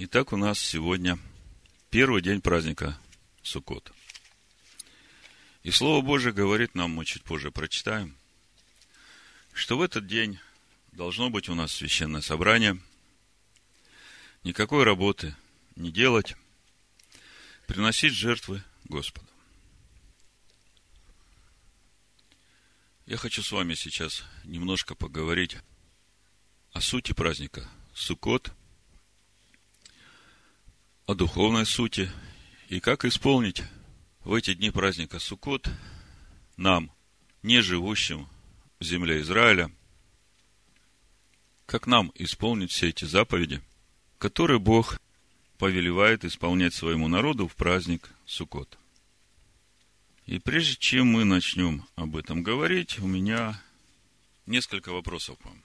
Итак, у нас сегодня первый день праздника Суккот. И Слово Божие говорит нам, мы чуть позже прочитаем, что в этот день должно быть у нас священное собрание, никакой работы не делать, приносить жертвы Господу. Я хочу с вами сейчас немножко поговорить о сути праздника Суккот, о духовной сути и как исполнить в эти дни праздника Суккот нам, не живущим в земле Израиля, как нам исполнить все эти заповеди, которые Бог повелевает исполнять своему народу в праздник Суккот. И прежде чем мы начнем об этом говорить, у меня несколько вопросов к вам.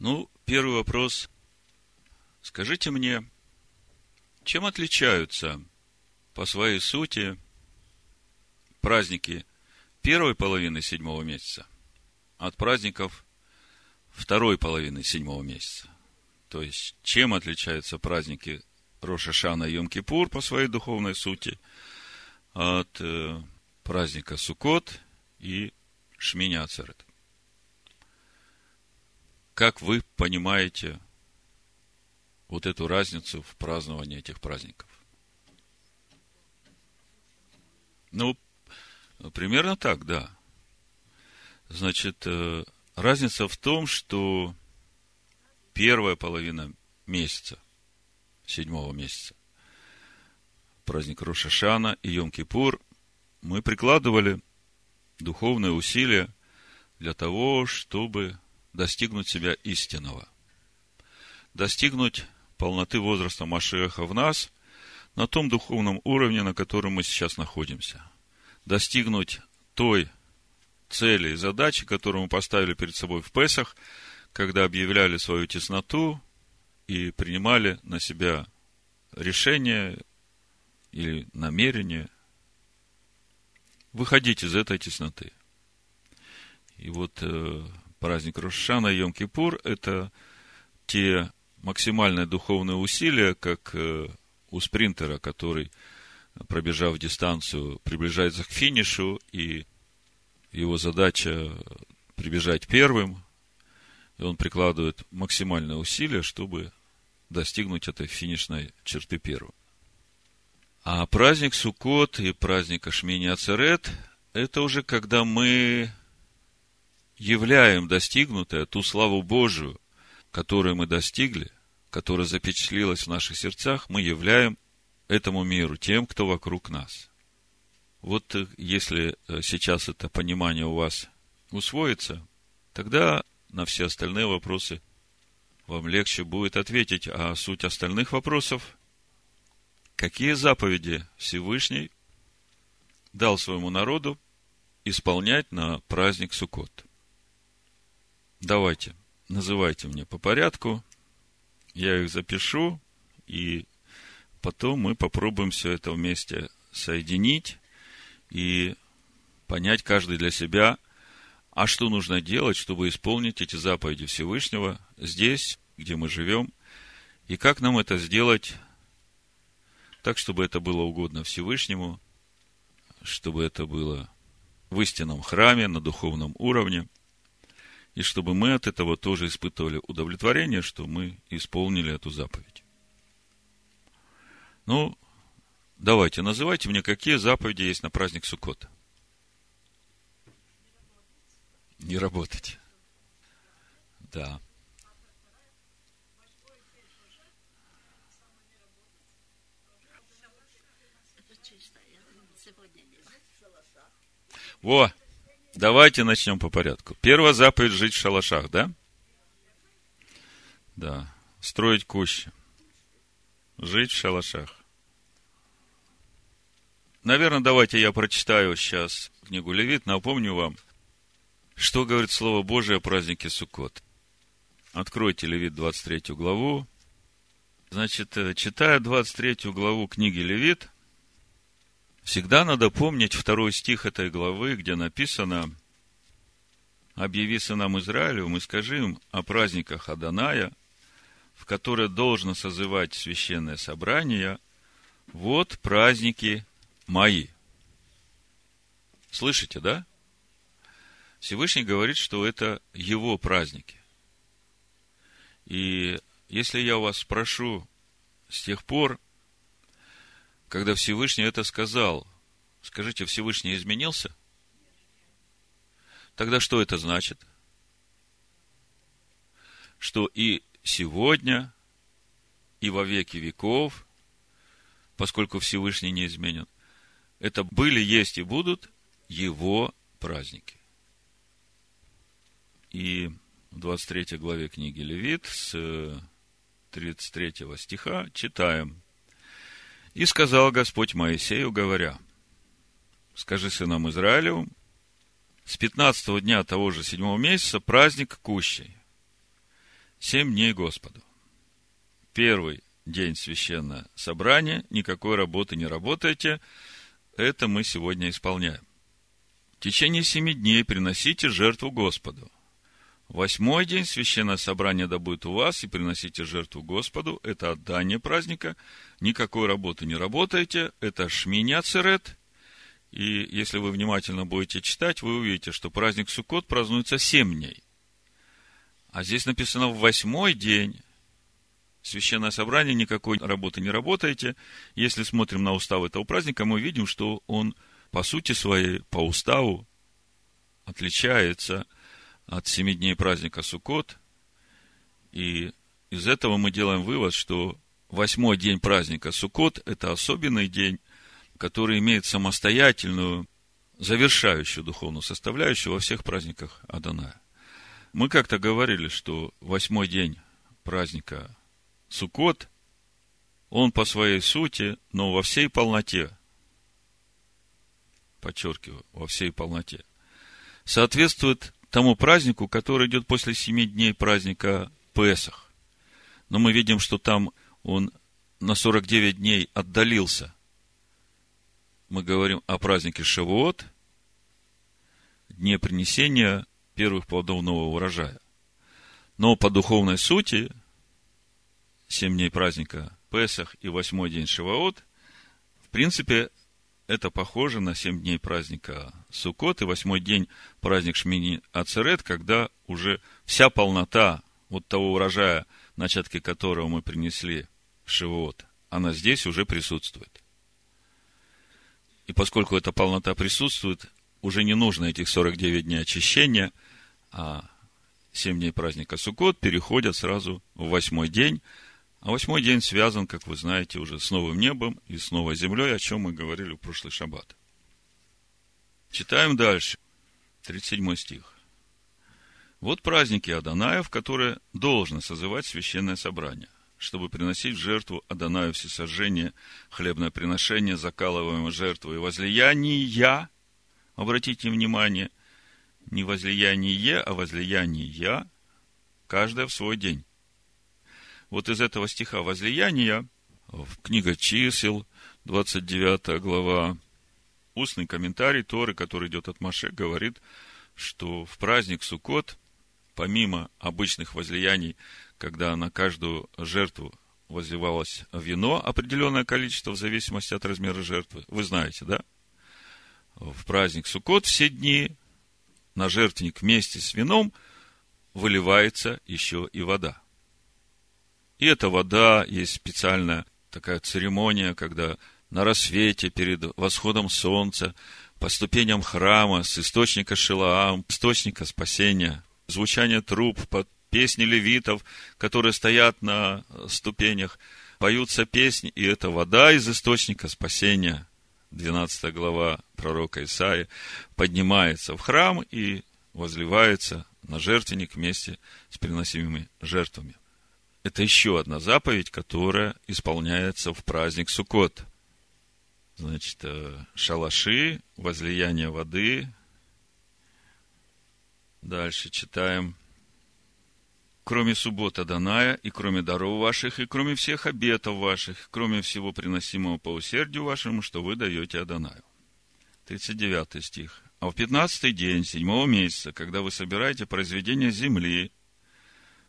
Ну, первый вопрос. Скажите мне, чем отличаются по своей сути праздники первой половины седьмого месяца от праздников второй половины седьмого месяца? То есть, чем отличаются праздники Рошашана и Йом-Кипур по своей духовной сути от э, праздника Суккот и Шмини Ацерет? Как вы понимаете вот эту разницу в праздновании этих праздников? Ну, примерно так, да. Значит, э, разница в том, что первая половина месяца, седьмого месяца, праздник Рошашана и Йом-Кипур, мы прикладывали духовные усилия для того, чтобы достигнуть себя истинного. Достигнуть полноты возраста Машеха в нас на том духовном уровне, на котором мы сейчас находимся. Достигнуть той цели и задачи, которую мы поставили перед собой в Песах, когда объявляли свою тесноту и принимали на себя решение или намерение выходить из этой тесноты. И вот э, праздник Рошана и Йом-Кипур – это те максимальные духовные усилия, как э, у спринтера, который, пробежав дистанцию, приближается к финишу, и его задача прибежать первым, и он прикладывает максимальное усилие, чтобы достигнуть этой финишной черты первым. А праздник Суккот и праздник Ашмини Ацерет – это уже когда мы являем достигнутое, ту славу Божию, которую мы достигли, которая запечатлелась в наших сердцах, мы являем этому миру, тем, кто вокруг нас. Вот э, если э, сейчас это понимание у вас усвоится, тогда на все остальные вопросы вам легче будет ответить. А суть остальных вопросов – какие заповеди Всевышний дал своему народу исполнять на праздник Суккот? Давайте, называйте мне по порядку. Я их запишу, и потом мы попробуем все это вместе соединить и понять каждый для себя, а что нужно делать, чтобы исполнить эти заповеди Всевышнего здесь, где мы живем, и как нам это сделать так, чтобы это было угодно Всевышнему, чтобы это было в истинном храме, на духовном уровне – и чтобы мы от этого тоже испытывали удовлетворение, что мы исполнили эту заповедь. Ну, давайте, называйте мне, какие заповеди есть на праздник Суккота. Не работать. Да. Во, Давайте начнем по порядку. Первая заповедь – жить в шалашах, да? Да. Строить кущи. Жить в шалашах. Наверное, давайте я прочитаю сейчас книгу Левит, напомню вам, что говорит Слово Божие о празднике Суккот. Откройте Левит 23 главу. Значит, э, читая 23 главу книги Левит, Всегда надо помнить второй стих этой главы, где написано «Объяви сынам Израилю, мы скажи им о праздниках Аданая, в которое должно созывать священное собрание, вот праздники мои. Слышите, да? Всевышний говорит, что это его праздники. И если я вас спрошу с тех пор, когда Всевышний это сказал, скажите, Всевышний изменился? Тогда что это значит? Что и сегодня, и во веки веков, поскольку Всевышний не изменен, это были, есть и будут его праздники. И в 23 главе книги Левит с 33 стиха читаем. «И сказал Господь Моисею, говоря, скажи сынам Израилевым, с 15 дня того же седьмого месяца праздник Кущей, семь дней Господу. Первый день священное собрание, никакой работы не работаете, это мы сегодня исполняем. В течение семи дней приносите жертву Господу. Восьмой день священное собрание да будет у вас, и приносите жертву Господу. Это отдание праздника. Никакой работы не работаете. Это шминя церет. И если вы внимательно будете читать, вы увидите, что праздник Суккот празднуется семь дней. А здесь написано в восьмой день. Священное собрание, никакой работы не работаете. Если смотрим на устав этого праздника, мы видим, что он по сути своей, по уставу, отличается от семи дней праздника Суккот. И из этого мы делаем вывод, что восьмой день праздника Суккот – это особенный день, который имеет самостоятельную, завершающую духовную составляющую во всех праздниках Адоная. Мы как-то говорили, что восьмой день праздника Суккот, он по своей сути, но во всей полноте, подчеркиваю, во всей полноте, соответствует тому празднику, который идет после семи дней праздника Песах. Но мы видим, что там он на 49 дней отдалился. Мы говорим о празднике Шавуот, дне принесения первых плодов нового урожая. Но по духовной сути, семь дней праздника Песах и восьмой день Шавуот, в принципе, это похоже на семь дней праздника Суккот и восьмой день праздник Шмини Ацерет, когда уже вся полнота вот того урожая, начатки которого мы принесли в Шивот, она здесь уже присутствует. И поскольку эта полнота присутствует, уже не нужно этих 49 дней очищения, а 7 дней праздника Суккот переходят сразу в восьмой день, а восьмой день связан, как вы знаете, уже с новым небом и с новой землей, о чем мы говорили в прошлый шаббат. Читаем дальше. 37 стих. Вот праздники Адоная, в которые должно созывать священное собрание, чтобы приносить в жертву Адонаю всесожжение, хлебное приношение, закалываемое жертву и возлияние. Обратите внимание, не возлияние, а возлияние, каждое в свой день вот из этого стиха возлияния, в книга чисел, 29 глава, устный комментарий Торы, который идет от Маше, говорит, что в праздник Суккот, помимо обычных возлияний, когда на каждую жертву возливалось вино, определенное количество в зависимости от размера жертвы, вы знаете, да? В праздник Суккот все дни на жертвенник вместе с вином выливается еще и вода. И эта вода, есть специальная такая церемония, когда на рассвете, перед восходом солнца, по ступеням храма, с источника Шилаам, источника спасения, звучание труб, под песни левитов, которые стоят на ступенях, поются песни, и эта вода из источника спасения, 12 глава пророка Исаия, поднимается в храм и возливается на жертвенник вместе с приносимыми жертвами. Это еще одна заповедь, которая исполняется в праздник Суккот. Значит, э, шалаши, возлияние воды. Дальше читаем. Кроме суббота Даная, и кроме даров ваших, и кроме всех обетов ваших, кроме всего приносимого по усердию вашему, что вы даете Адонаю. 39 стих. А в пятнадцатый день седьмого месяца, когда вы собираете произведение земли,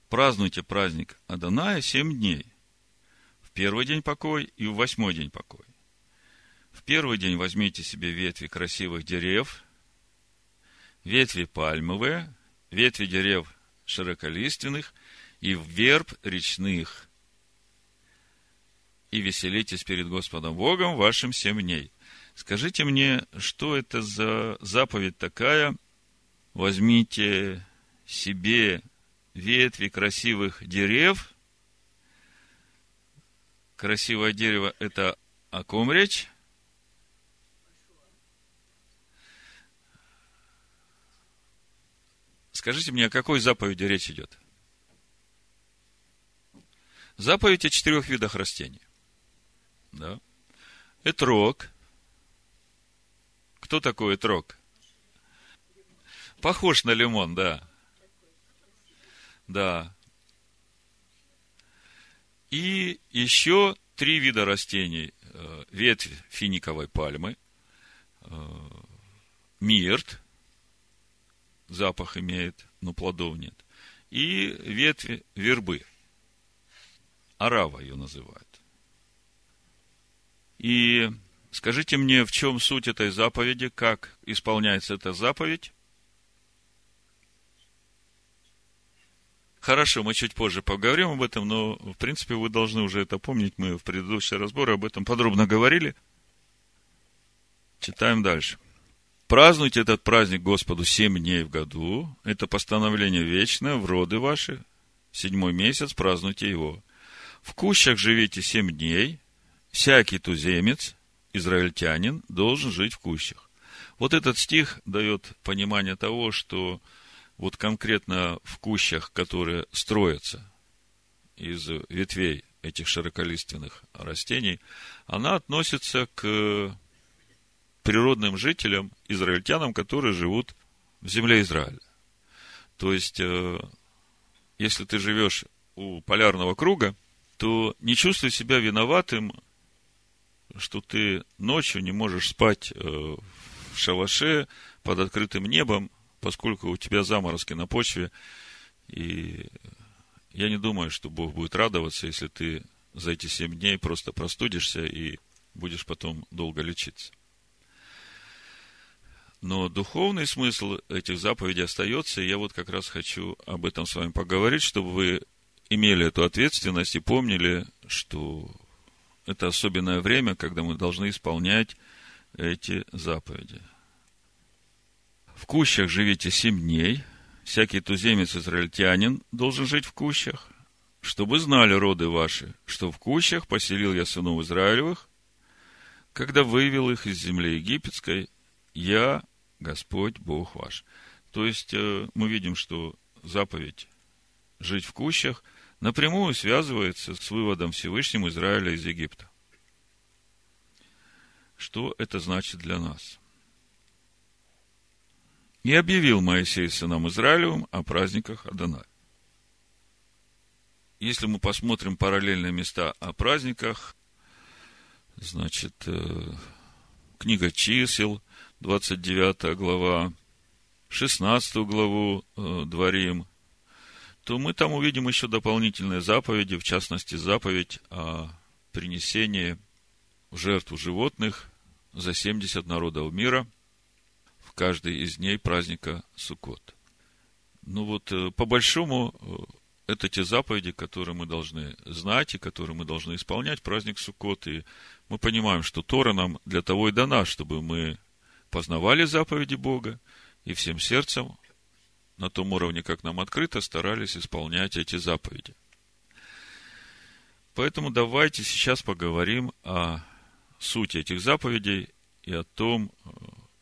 празднуйте праздник Аданая семь дней. В первый день покой и в восьмой день покой. В первый день возьмите себе ветви красивых дерев, ветви пальмовые, ветви дерев широколиственных и верб речных. И веселитесь перед Господом Богом вашим семь дней. Скажите мне, что это за заповедь такая? Возьмите себе ветви красивых дерев. Красивое дерево – это о ком речь? Скажите мне, о какой заповеди речь идет? Заповедь о четырех видах растений. Да? Этрог. Кто такой этрог? Похож на лимон, да. Да. И еще три вида растений. Э, ветвь финиковой пальмы, э, мирт, запах имеет, но плодов нет. И ветви вербы. Арава ее называют. И скажите мне, в чем суть этой заповеди, как исполняется эта заповедь? Хорошо, мы чуть позже поговорим об этом, но, в принципе, вы должны уже это помнить. Мы в предыдущие разборы об этом подробно говорили. Читаем дальше. Празднуйте этот праздник Господу семь дней в году. Это постановление вечное в роды ваши. Седьмой месяц празднуйте его. В кущах живите семь дней. Всякий туземец, израильтянин, должен жить в кущах. Вот этот стих дает понимание того, что вот конкретно в кущах, которые строятся из ветвей этих широколиственных растений, она относится к природным жителям, израильтянам, которые живут в земле Израиля. То есть, э, если ты живешь у полярного круга, то не чувствуй себя виноватым, что ты ночью не можешь спать э, в шалаше под открытым небом, поскольку у тебя заморозки на почве, и я не думаю, что Бог будет радоваться, если ты за эти семь дней просто простудишься и будешь потом долго лечиться. Но духовный смысл этих заповедей остается, и я вот как раз хочу об этом с вами поговорить, чтобы вы имели эту ответственность и помнили, что это особенное время, когда мы должны исполнять эти заповеди. В кущах живите семь дней, всякий туземец-израильтянин должен жить в кущах, чтобы знали роды ваши, что в кущах поселил я сынов Израилевых, когда вывел их из земли египетской, я Господь Бог ваш. То есть э, мы видим, что заповедь жить в кущах напрямую связывается с выводом Всевышним Израиля из Египта. Что это значит для нас? И объявил Моисей сынам Израилевым о праздниках Адонай. Если мы посмотрим параллельные места о праздниках, значит, э, книга чисел, 29 глава, 16 главу э, дворим, то мы там увидим еще дополнительные заповеди, в частности, заповедь о принесении в жертву животных за 70 народов мира каждый из дней праздника Суккот. Ну вот, э, по большому, э, это те заповеди, которые мы должны знать и которые мы должны исполнять праздник Суккот. И мы понимаем, что Тора нам для того и дана, чтобы мы познавали заповеди Бога и всем сердцем, на том уровне, как нам открыто, старались исполнять эти заповеди. Поэтому давайте сейчас поговорим о сути этих заповедей и о том,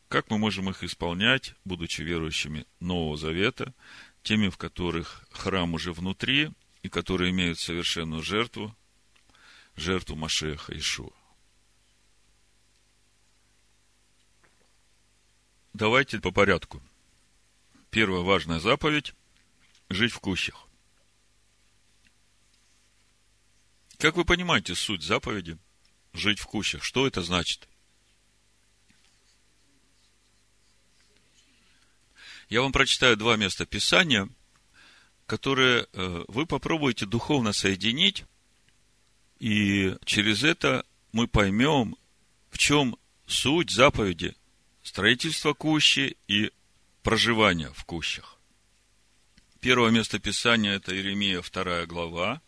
как мы можем их исполнять, будучи верующими Нового Завета, теми, в которых храм уже внутри и которые имеют совершенную жертву, жертву Машеха Ишуа. Давайте по порядку. Первая важная заповедь – жить в кущах. Как вы понимаете суть заповеди «жить в кущах»? Что это значит? Я вам прочитаю два места Писания, которые э, вы попробуете духовно соединить, и через это мы поймем, в чем суть заповеди строительства кущи и проживания в кущах. Первое место Писания – это Иеремия, вторая глава.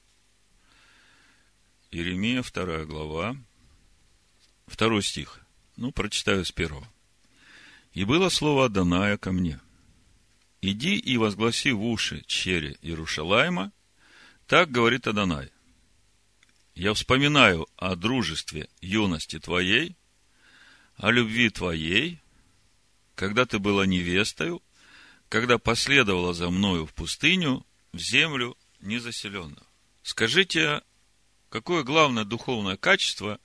Иеремия, вторая глава, второй стих. Ну, прочитаю с первого. «И было слово Даная ко мне. Иди и возгласи в уши чере Иерушалайма, так говорит Адонай. Я вспоминаю о дружестве юности твоей, о любви твоей, когда ты была невестою, когда последовала за мною в пустыню, в землю незаселенную. Скажите, какое главное духовное качество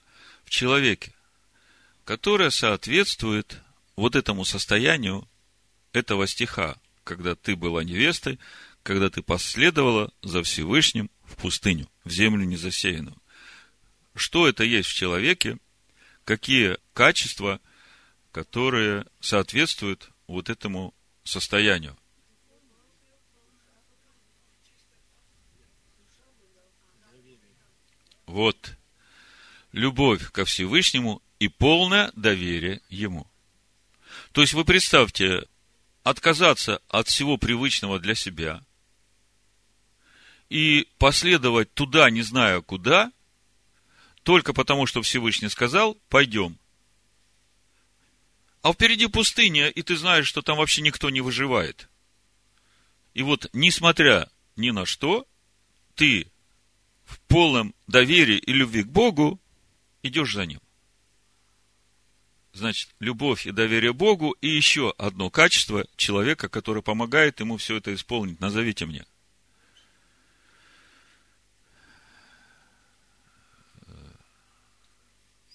в человеке, которое соответствует вот этому состоянию этого стиха, когда ты была невестой, когда ты последовала за Всевышним в пустыню, в землю незасеянную. Что это есть в человеке, какие качества, которые соответствуют вот этому состоянию. Вот. Любовь ко Всевышнему и полное доверие Ему. То есть вы представьте, отказаться от всего привычного для себя и последовать туда, не зная куда, только потому, что Всевышний сказал, пойдем. А впереди пустыня, и ты знаешь, что там вообще никто не выживает. И вот, несмотря ни на что, ты в полном доверии и любви к Богу идешь за Ним. Значит, любовь и доверие Богу и еще одно качество человека, которое помогает ему все это исполнить. Назовите мне.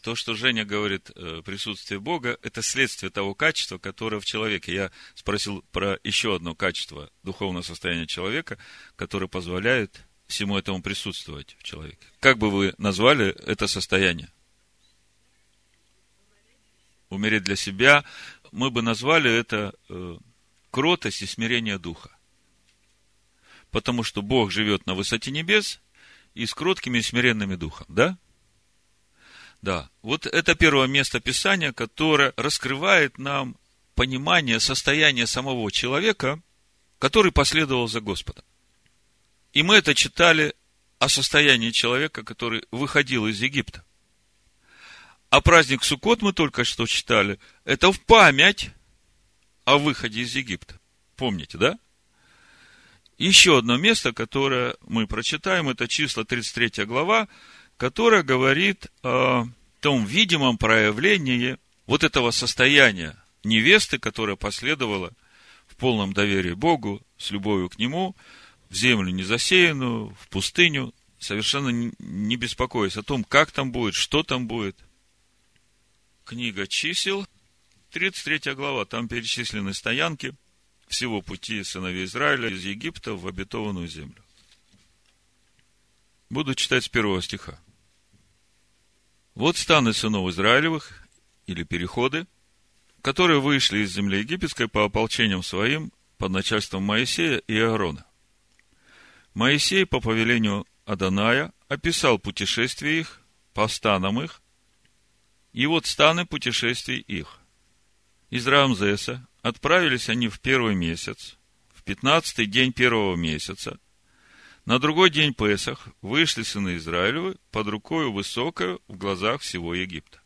То, что Женя говорит, э, присутствие Бога, это следствие того качества, которое в человеке. Я спросил про еще одно качество духовного состояния человека, которое позволяет всему этому присутствовать в человеке. Как бы вы назвали это состояние? Умереть для себя, мы бы назвали это э, кротость и смирение духа. Потому что Бог живет на высоте небес и с кроткими и смиренными духом, да? Да, вот это первое место Писания, которое раскрывает нам понимание состояния самого человека, который последовал за Господом. И мы это читали о состоянии человека, который выходил из Египта. А праздник Суккот мы только что читали. Это в память о выходе из Египта. Помните, да? Еще одно место, которое мы прочитаем, это число 33 глава, которое говорит о том видимом проявлении вот этого состояния невесты, которая последовала в полном доверии Богу, с любовью к Нему, в землю незасеянную, в пустыню, совершенно не беспокоясь о том, как там будет, что там будет. Книга чисел, 33 глава, там перечислены стоянки всего пути сыновей Израиля из Египта в обетованную землю. Буду читать с первого стиха. Вот станы сынов Израилевых, или переходы, которые вышли из земли египетской по ополчениям своим под начальством Моисея и Аарона. Моисей по повелению Аданая описал путешествие их по станам их и вот станы путешествий их. Из Рамзеса отправились они в первый месяц, в пятнадцатый день первого месяца. На другой день Песах вышли сыны Израилевы под рукою высокою в глазах всего Египта.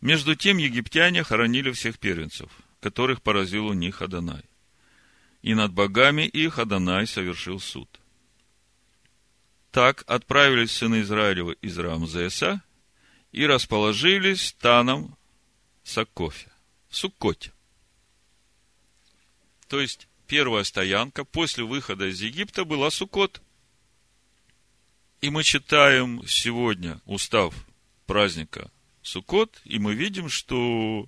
Между тем египтяне хоронили всех первенцев, которых поразил у них Адонай. И над богами их Адонай совершил суд. Так отправились сыны Израилева из Рамзеса и расположились станом Сакофе, в Суккоте. То есть, первая стоянка после выхода из Египта была Суккот. И мы читаем сегодня устав праздника Суккот, и мы видим, что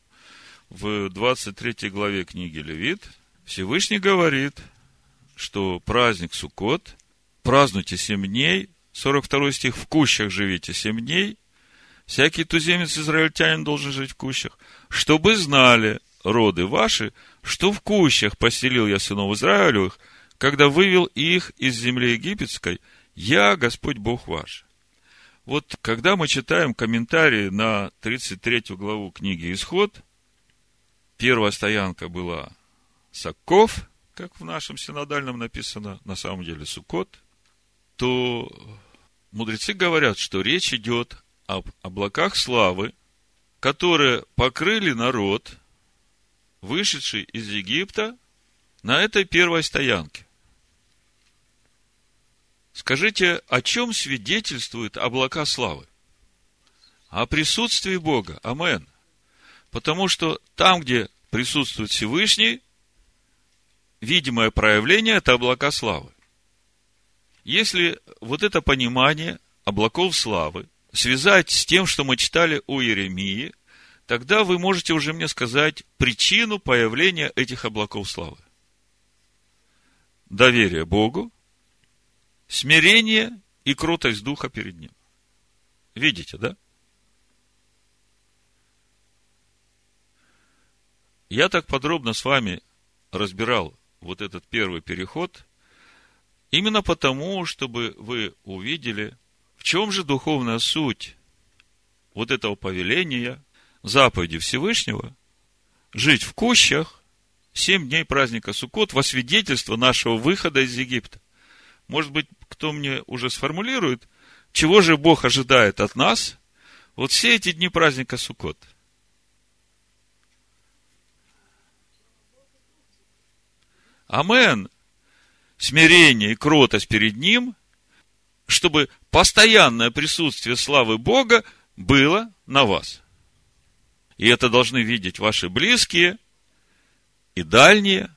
в 23 главе книги Левит Всевышний говорит, что праздник Суккот празднуйте семь дней, 42 стих, в кущах живите семь дней, Всякий туземец израильтянин должен жить в кущах, чтобы знали роды ваши, что в кущах поселил я сынов Израилевых, когда вывел их из земли египетской, я Господь Бог ваш. Вот когда мы читаем комментарии на 33 главу книги Исход, первая стоянка была Сакков, как в нашем синодальном написано, на самом деле Сукот, то мудрецы говорят, что речь идет об облаках славы, которые покрыли народ, вышедший из Египта, на этой первой стоянке. Скажите, о чем свидетельствуют облака славы? О присутствии Бога. Амен. Потому что там, где присутствует Всевышний, видимое проявление – это облака славы. Если вот это понимание облаков славы связать с тем, что мы читали о Иеремии, тогда вы можете уже мне сказать причину появления этих облаков славы. Доверие Богу, смирение и кротость духа перед Ним. Видите, да? Я так подробно с вами разбирал вот этот первый переход, именно потому, чтобы вы увидели, в чем же духовная суть вот этого повеления, заповеди Всевышнего, жить в кущах семь дней праздника Суккот во свидетельство нашего выхода из Египта. Может быть, кто мне уже сформулирует, чего же Бог ожидает от нас вот все эти дни праздника Суккот. Амен. Смирение и кротость перед Ним, чтобы постоянное присутствие славы Бога было на вас. И это должны видеть ваши близкие и дальние.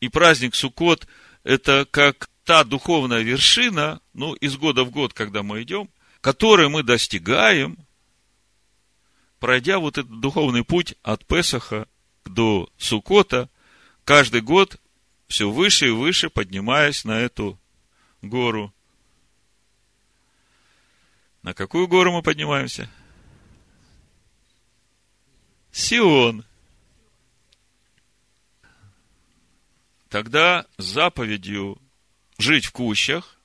И праздник Суккот – это как та духовная вершина, ну, из года в год, когда мы идем, которой мы достигаем, пройдя вот этот духовный путь от Песаха до Сукота, каждый год все выше и выше поднимаясь на эту гору. На какую гору мы поднимаемся? Сион. тогда заповедью жить в кущах,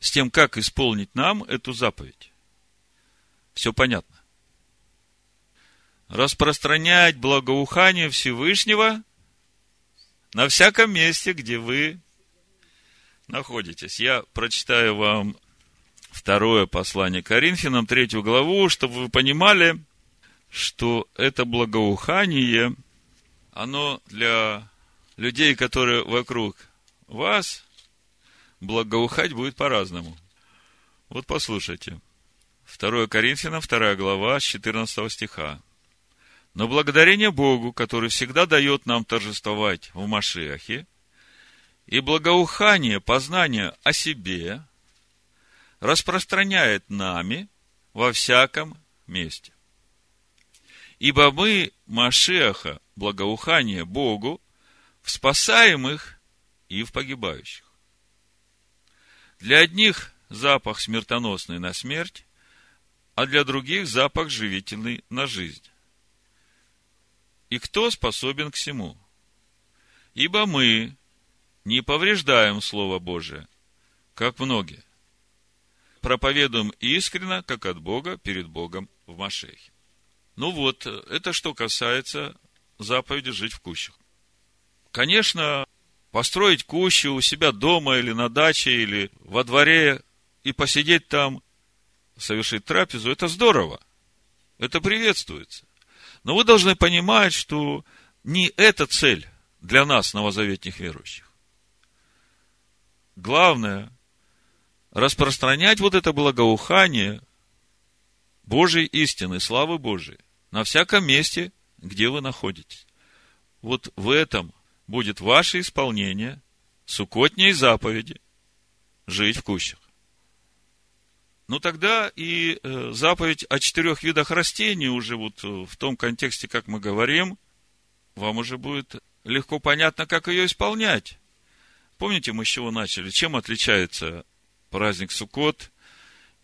с тем, как исполнить нам эту заповедь. Все понятно. Распространять благоухание Всевышнего на всяком месте, где вы находитесь. Я прочитаю вам второе послание Коринфянам, третью главу, чтобы вы понимали, что это благоухание, оно для людей, которые вокруг вас, благоухать будет по-разному. Вот послушайте. 2 Коринфянам, 2 глава, с 14 стиха. Но благодарение Богу, который всегда дает нам торжествовать в Машиахе, и благоухание, познание о себе распространяет нами во всяком месте. Ибо мы, Машиаха, благоухание Богу, в спасаемых и в погибающих. Для одних запах смертоносный на смерть, а для других запах живительный на жизнь. И кто способен к всему? Ибо мы не повреждаем Слово Божие, как многие. Проповедуем искренно, как от Бога, перед Богом в Машехе. Ну вот, это что касается заповеди жить в кущах. Конечно, построить кущу у себя дома или на даче, или во дворе и посидеть там, совершить трапезу, это здорово. Это приветствуется. Но вы должны понимать, что не эта цель для нас, новозаветних верующих. Главное – распространять вот это благоухание Божьей истины, славы Божией на всяком месте, где вы находитесь. Вот в этом будет ваше исполнение сукотней заповеди жить в кущах. Ну, тогда и э, заповедь о четырех видах растений уже вот э, в том контексте, как мы говорим, вам уже будет легко понятно, как ее исполнять. Помните, мы с чего начали? Чем отличается праздник Суккот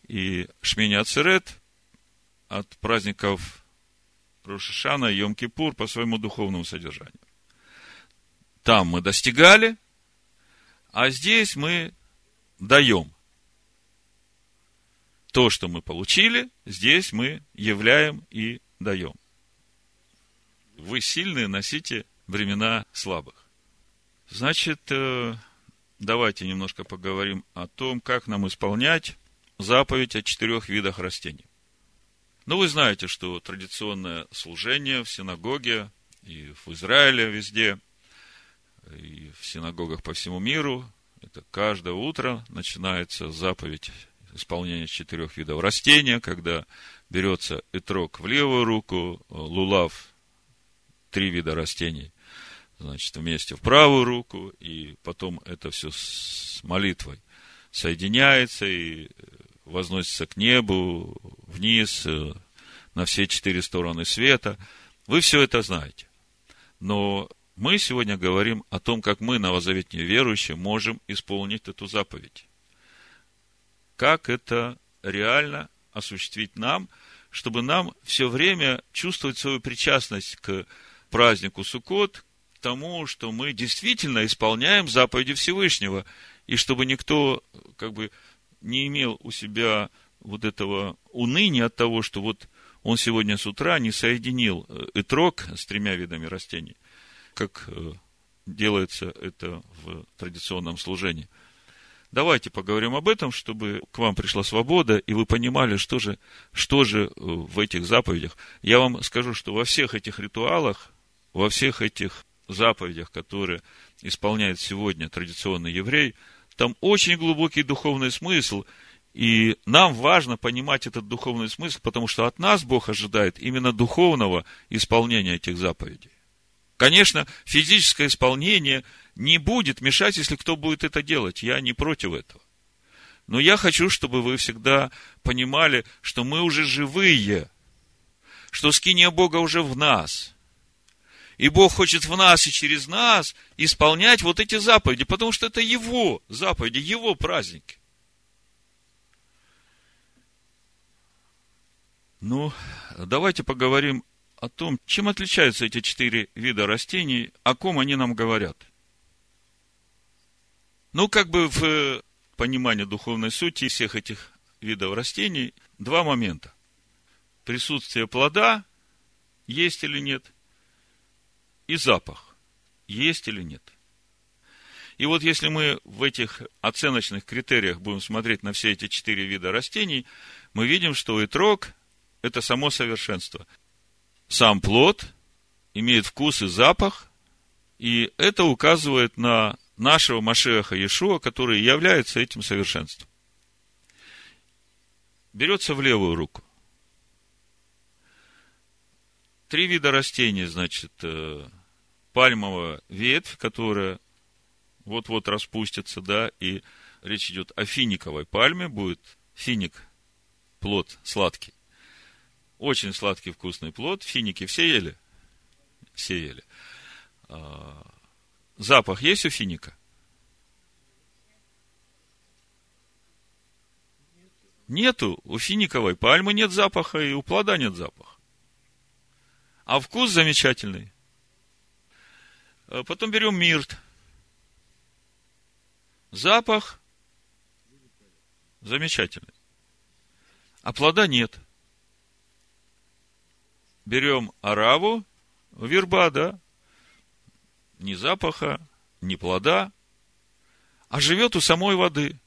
и Шмини Ацерет от праздников Рошишана и Йом-Кипур по своему духовному содержанию? там мы достигали, а здесь мы даем. То, что мы получили, здесь мы являем и даем. Вы сильные, носите времена слабых. Значит, э, давайте немножко поговорим о том, как нам исполнять заповедь о четырех видах растений. Ну, вы знаете, что традиционное служение в синагоге и в Израиле везде, и в синагогах по всему миру, это каждое утро начинается заповедь исполнения четырех видов растения, когда берется итрок в левую руку, лулав, три вида растений, значит, вместе в правую руку, и потом это все с молитвой соединяется и возносится к небу, вниз, э, на все четыре стороны света. Вы все это знаете. Но мы сегодня говорим о том, как мы, новозаветные верующие, можем исполнить эту заповедь. Как это реально осуществить нам, чтобы нам все время чувствовать свою причастность к празднику Суккот, тому, что мы действительно исполняем заповеди Всевышнего, и чтобы никто как бы не имел у себя вот этого уныния от того, что вот он сегодня с утра не соединил этрог с тремя видами растений, как э, делается это в традиционном служении. Давайте поговорим об этом, чтобы к вам пришла свобода, и вы понимали, что же, что же э, в этих заповедях. Я вам скажу, что во всех этих ритуалах, во всех этих заповедях, которые исполняет сегодня традиционный еврей, там очень глубокий духовный смысл, и нам важно понимать этот духовный смысл, потому что от нас Бог ожидает именно духовного исполнения этих заповедей. Конечно, физическое исполнение не будет мешать, если кто будет это делать. Я не против этого. Но я хочу, чтобы вы всегда понимали, что мы уже живые, что скиния Бога уже в нас – и Бог хочет в нас и через нас исполнять вот эти заповеди, потому что это Его заповеди, Его праздники. Ну, давайте поговорим о том, чем отличаются эти четыре вида растений, о ком они нам говорят. Ну, как бы в понимании духовной сути всех этих видов растений два момента. Присутствие плода, есть или нет, и запах, есть или нет. И вот если мы в этих оценочных критериях будем смотреть на все эти четыре вида растений, мы видим, что итрог – это само совершенство. Сам плод имеет вкус и запах, и это указывает на нашего Машеха Иешуа, который является этим совершенством. Берется в левую руку. Три вида растений, значит, э, пальмовая ветвь, которая вот-вот распустится, да, и речь идет о финиковой пальме, будет финик, плод сладкий. Очень сладкий, вкусный плод. Финики все ели? Все ели. А, запах есть у финика? Нету. У финиковой пальмы нет запаха, и у плода нет запаха. А вкус замечательный. Э, потом берем мирт. Запах замечательный. А плода нет. Берем араву, верба, да? Ни запаха, ни плода, а живет у самой воды.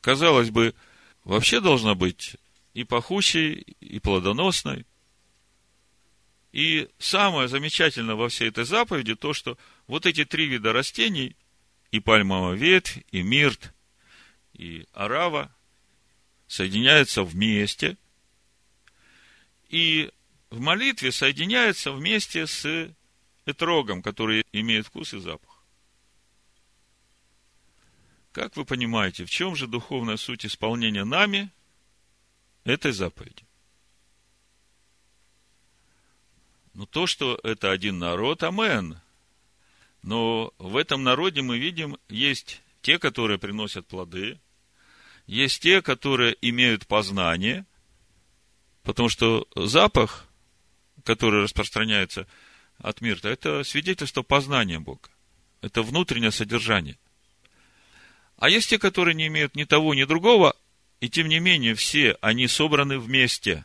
Казалось бы, вообще должна быть и пахучей, и плодоносной. И самое замечательное во всей этой заповеди то, что вот эти три вида растений, и пальмовая ветвь, и мирт, и арава, соединяются вместе, и в молитве соединяются вместе с этрогом, который имеет вкус и запах. Как вы понимаете, в чем же духовная суть исполнения нами этой заповеди? Ну, то, что это один народ, амен. Но в этом народе мы видим, есть те, которые приносят плоды, есть те, которые имеют познание, потому что запах, который распространяется от мирта, это свидетельство познания Бога. Это внутреннее содержание. А есть те, которые не имеют ни того, ни другого, и тем не менее все они собраны вместе.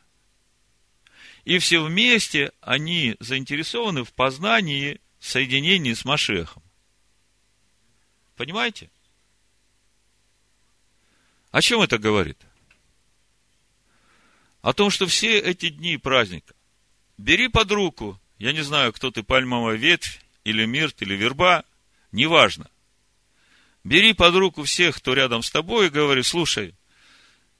И все вместе они заинтересованы в познании соединении с Машехом. Понимаете? О чем это говорит? О том, что все эти дни праздника бери под руку, я не знаю, кто ты, пальмовая ветвь, или мирт, или верба, неважно. Бери под руку всех, кто рядом с тобой, и говори, слушай,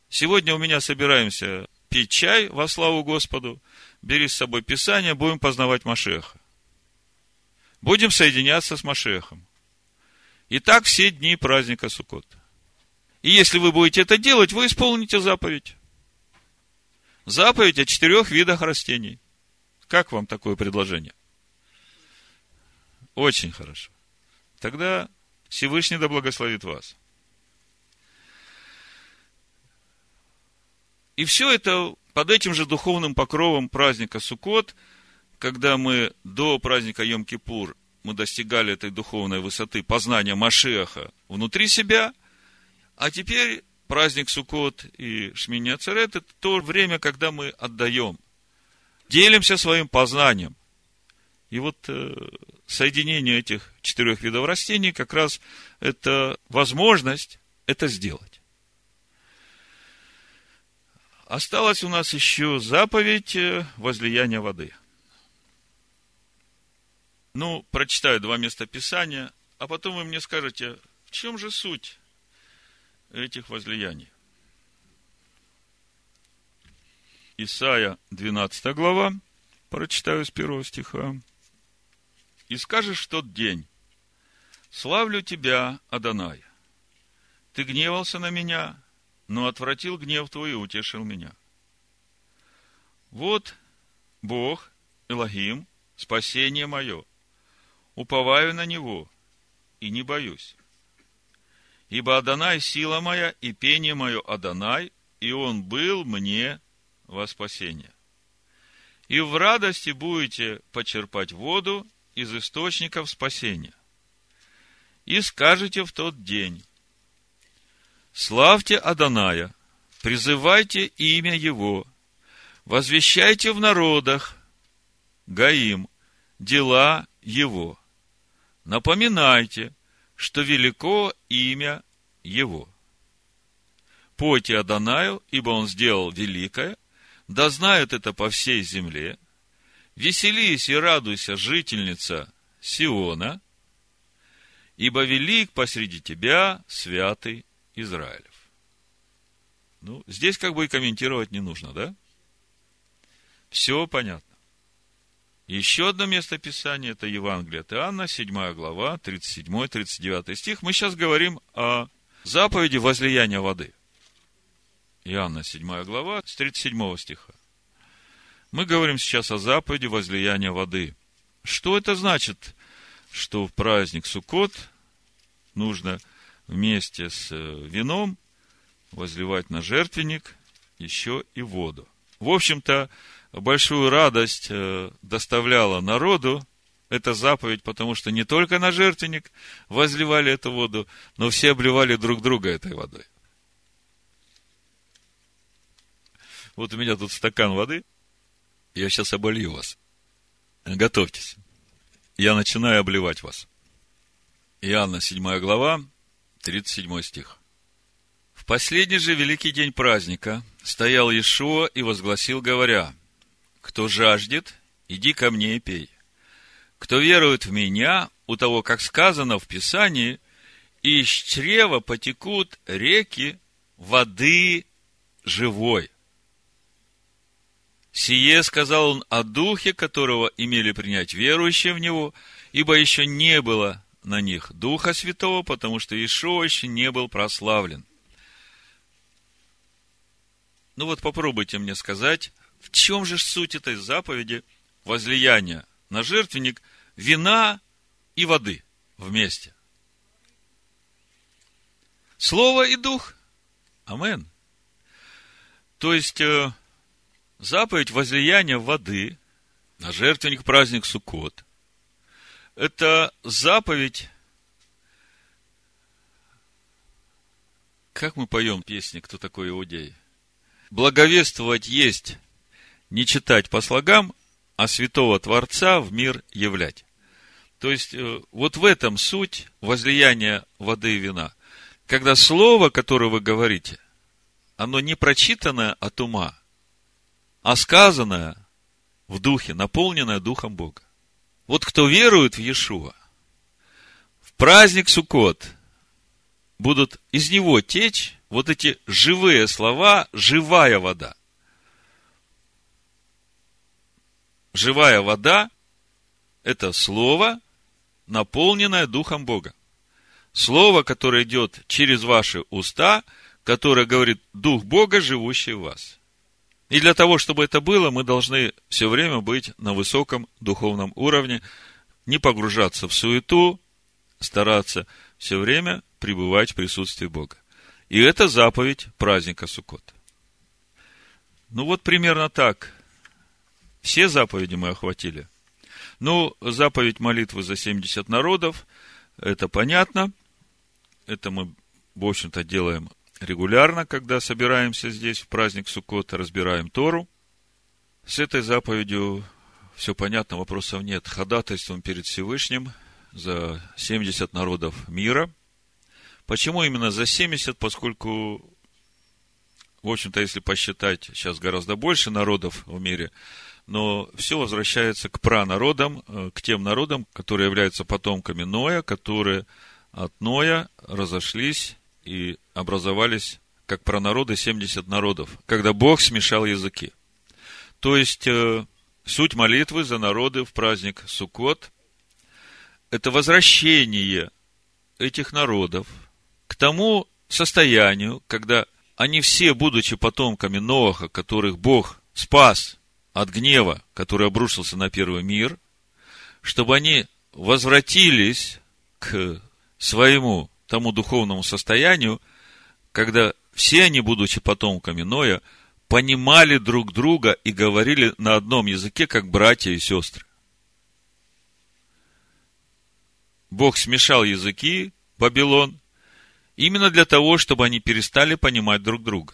сегодня у меня собираемся пить чай во славу Господу, бери с собой Писание, будем познавать Машеха. Будем соединяться с Машехом. И так все дни праздника Суккот. И если вы будете это делать, вы исполните заповедь. Заповедь о четырех видах растений. Как вам такое предложение? Очень хорошо. Тогда Всевышний да благословит вас. И все это под этим же духовным покровом праздника Суккот, когда мы до праздника Йом-Кипур мы достигали этой духовной высоты познания Машеха внутри себя, а теперь праздник Суккот и Шмини Ацерет – это то время, когда мы отдаем, делимся своим познанием. И вот э, соединение этих четырех видов растений как раз это возможность это сделать. Осталась у нас еще заповедь э, возлияния воды – ну, прочитаю два места Писания, а потом вы мне скажете, в чем же суть этих возлияний. Исайя, 12 глава, прочитаю с первого стиха. «И скажешь в тот день, славлю тебя, Адонай, ты гневался на меня, но отвратил гнев твой и утешил меня. Вот Бог, Элогим, спасение мое – уповаю на Него и не боюсь. Ибо Адонай – сила моя, и пение мое Адонай, и Он был мне во спасение. И в радости будете почерпать воду из источников спасения. И скажете в тот день, славьте Аданая, призывайте имя Его, возвещайте в народах, Гаим, дела Его – напоминайте, что велико имя Его. Пойте Адонаю, ибо Он сделал великое, да знают это по всей земле. Веселись и радуйся, жительница Сиона, ибо велик посреди тебя святый Израилев. Ну, здесь как бы и комментировать не нужно, да? Все понятно. Еще одно место Писания – это Евангелие от Иоанна, 7 глава, 37-39 стих. Мы сейчас говорим о заповеди возлияния воды. Иоанна, 7 глава, с 37 стиха. Мы говорим сейчас о заповеди возлияния воды. Что это значит, что в праздник Суккот нужно вместе с э, вином возливать на жертвенник еще и воду? В общем-то, большую радость э, доставляла народу эта заповедь, потому что не только на жертвенник возливали эту воду, но все обливали друг друга этой водой. Вот у меня тут стакан воды, я сейчас оболью вас. Готовьтесь. Я начинаю обливать вас. Иоанна, 7 глава, 37 стих. В последний же великий день праздника стоял Иешуа и возгласил, говоря – кто жаждет, иди ко мне и пей. Кто верует в меня, у того, как сказано в Писании, из чрева потекут реки воды живой. Сие сказал он о духе, которого имели принять верующие в него, ибо еще не было на них Духа Святого, потому что Ишуа еще не был прославлен. Ну вот попробуйте мне сказать, в чем же суть этой заповеди возлияния на жертвенник вина и воды вместе? Слово и дух. Амен. То есть, э, заповедь возлияния воды на жертвенник праздник Суккот – это заповедь. Как мы поем песни «Кто такой иудей»? Благовествовать есть, не читать по слогам, а святого Творца в мир являть. То есть, э, вот в этом суть возлияния воды и вина. Когда слово, которое вы говорите, оно не прочитанное от ума, а сказанное в духе, наполненное духом Бога. Вот кто верует в Иешуа, в праздник Суккот будут из него течь вот эти живые слова, живая вода. Живая вода – это слово, наполненное Духом Бога. Слово, которое идет через ваши уста, которое говорит Дух Бога, живущий в вас. И для того, чтобы это было, мы должны все время быть на высоком духовном уровне, не погружаться в суету, стараться все время пребывать в присутствии Бога. И это заповедь праздника Суккот. Ну вот примерно так. Все заповеди мы охватили. Ну, заповедь молитвы за 70 народов, это понятно. Это мы, в общем-то, делаем регулярно, когда собираемся здесь в праздник Суккота, разбираем Тору. С этой заповедью все понятно, вопросов нет. Ходатайством перед Всевышним за 70 народов мира. Почему именно за 70? Поскольку, в общем-то, если посчитать, сейчас гораздо больше народов в мире, но все возвращается к пранародам, э, к тем народам, которые являются потомками Ноя, которые от Ноя разошлись и образовались, как про народы, 70 народов, когда Бог смешал языки. То есть, э, суть молитвы за народы в праздник Суккот – это возвращение этих народов к тому состоянию, когда они все, будучи потомками Ноаха, которых Бог спас от гнева, который обрушился на первый мир, чтобы они возвратились к своему тому духовному состоянию, когда все они, будучи потомками Ноя, понимали друг друга и говорили на одном языке, как братья и сестры. Бог смешал языки, Вавилон, именно для того, чтобы они перестали понимать друг друга.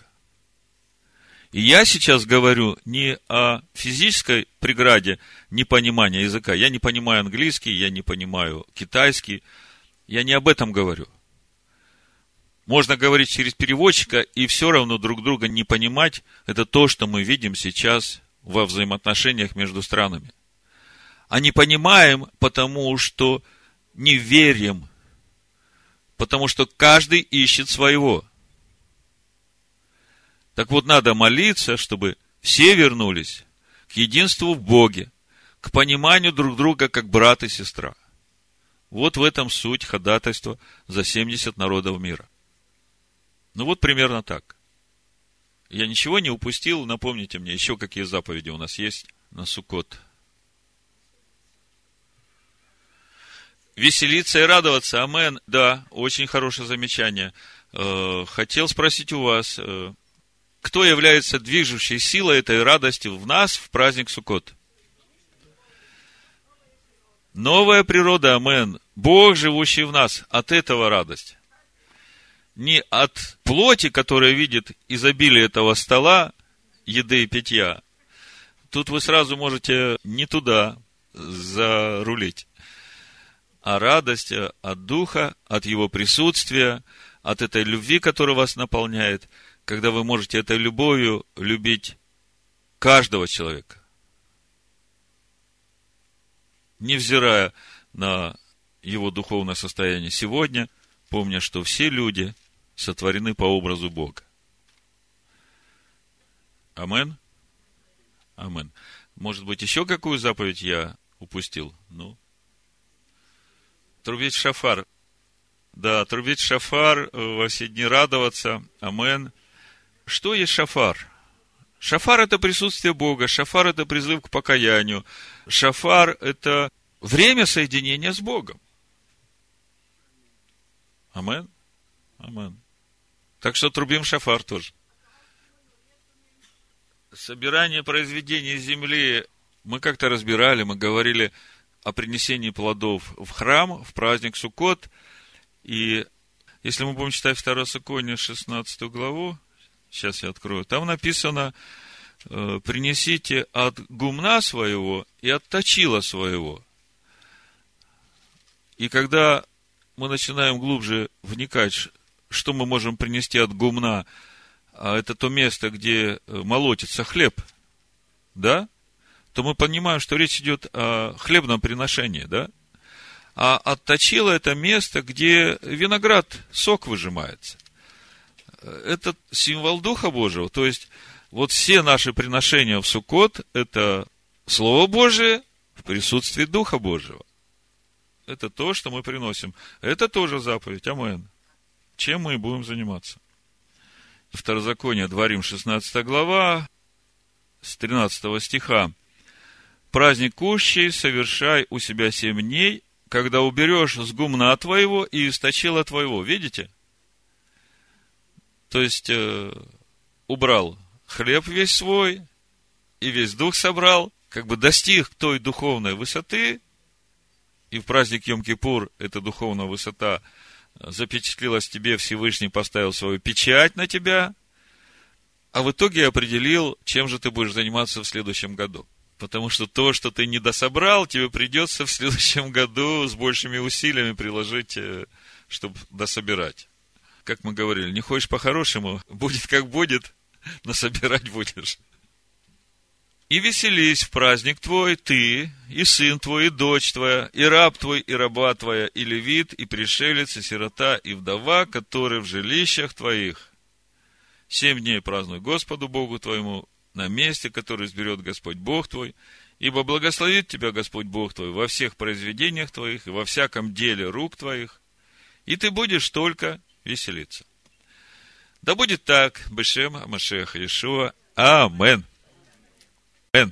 И я сейчас говорю не о физической преграде непонимания языка. Я не понимаю английский, я не понимаю китайский. Я не об этом говорю. Можно говорить через переводчика и все равно друг друга не понимать. Это то, что мы видим сейчас во взаимоотношениях между странами. А не понимаем, потому что не верим, потому что каждый ищет своего. Так вот, надо молиться, чтобы все вернулись к единству в Боге, к пониманию друг друга как брат и сестра. Вот в этом суть ходатайства за 70 народов мира. Ну вот примерно так. Я ничего не упустил. Напомните мне, еще какие заповеди у нас есть на Суккот. Веселиться и радоваться. Амен. Да, очень хорошее замечание. Э, хотел спросить у вас, э, кто является движущей силой этой радости в нас в праздник Суккот? Новая природа, амен. Бог, живущий в нас, от этого радость не от плоти, которая видит изобилие этого стола, еды и питья, тут вы сразу можете не туда зарулить. А радость от Духа, от Его присутствия, от этой любви, которая вас наполняет, когда вы можете этой любовью любить каждого человека. Невзирая на его духовное состояние сегодня, помня, что все люди сотворены по образу Бога. Амен? Амен. Может быть, еще какую заповедь я упустил? Ну, трубить шафар. Да, трубить шафар, э, во все дни радоваться. Амен. Что есть шафар? Шафар – это присутствие Бога, шафар – это призыв к покаянию, шафар – это время соединения с Богом. Амен. Амен. Так что трубим шафар тоже. Собирание произведений земли мы как-то разбирали, мы говорили о принесении плодов в храм, в праздник Суккот. И Если мы будем читать 2 Законе 16 главу, сейчас я открою, там написано, э, принесите от гумна своего и от точила своего. И когда мы начинаем глубже вникать, что мы можем принести от гумна, а это то место, где э, молотится хлеб, да, то мы понимаем, что речь идет о хлебном приношении, да? А отточило это место, где виноград, сок выжимается. Это символ Духа Божьего. То есть, вот все наши приношения в Суккот – это Слово Божие в присутствии Духа Божьего. Это то, что мы приносим. Это тоже заповедь. Амен. Чем мы будем заниматься? Второзаконие, Дворим, 16 глава, с 13 стиха. Праздник кущей совершай у себя семь дней, когда уберешь с гумна твоего и источила твоего. Видите? То есть, э, убрал хлеб весь свой, и весь дух собрал, как бы достиг той духовной высоты, и в праздник Йом-Кипур эта духовная высота запечатлилась тебе, Всевышний поставил свою печать на тебя, а в итоге определил, чем же ты будешь заниматься в следующем году. Потому что то, что ты не дособрал, тебе придется в следующем году с большими усилиями приложить, э, чтобы дособирать. Как мы говорили, не хочешь по-хорошему, будет как будет, но собирать будешь. И веселись в праздник твой, ты, и сын твой, и дочь твоя, и раб твой, и раба твоя, и левит, и пришелец, и сирота, и вдова, которые в жилищах твоих. Семь дней празднуй Господу Богу твоему на месте, которое изберет Господь Бог твой, ибо благословит тебя Господь Бог твой во всех произведениях твоих и во всяком деле рук твоих, и ты будешь только веселиться. Да будет так, Бешем Машеха Иешуа. Амен. Амен.